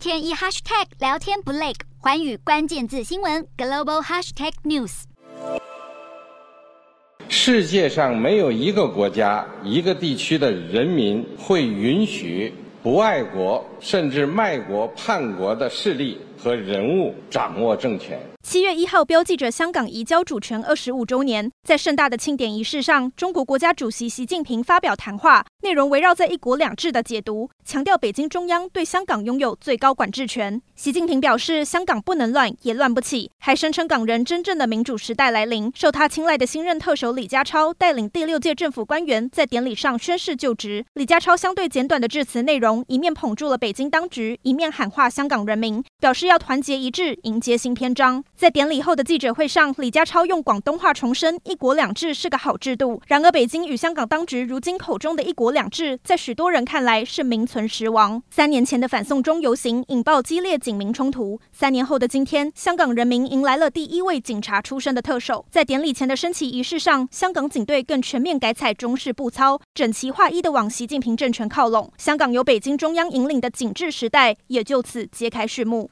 天一 hashtag 聊天不累，环宇关键字新闻 global hashtag news。世界上没有一个国家、一个地区的人民会允许不爱国甚至卖国叛国的势力和人物掌握政权。七月一号标记着香港移交主权二十五周年，在盛大的庆典仪式上，中国国家主席习近平发表谈话，内容围绕在“一国两制”的解读，强调北京中央对香港拥有最高管制权。习近平表示，香港不能乱，也乱不起，还声称港人真正的民主时代来临。受他青睐的新任特首李家超带领第六届政府官员在典礼上宣誓就职。李家超相对简短的致辞内容，一面捧住了北京当局，一面喊话香港人民，表示要团结一致，迎接新篇章。在典礼后的记者会上，李家超用广东话重申“一国两制”是个好制度。然而，北京与香港当局如今口中的一国两制，在许多人看来是名存实亡。三年前的反送中游行引爆激烈警民冲突，三年后的今天，香港人民迎来了第一位警察出身的特首。在典礼前的升旗仪式上，香港警队更全面改采中式步操，整齐划一地往习近平政权靠拢。香港由北京中央引领的警治时代也就此揭开序幕。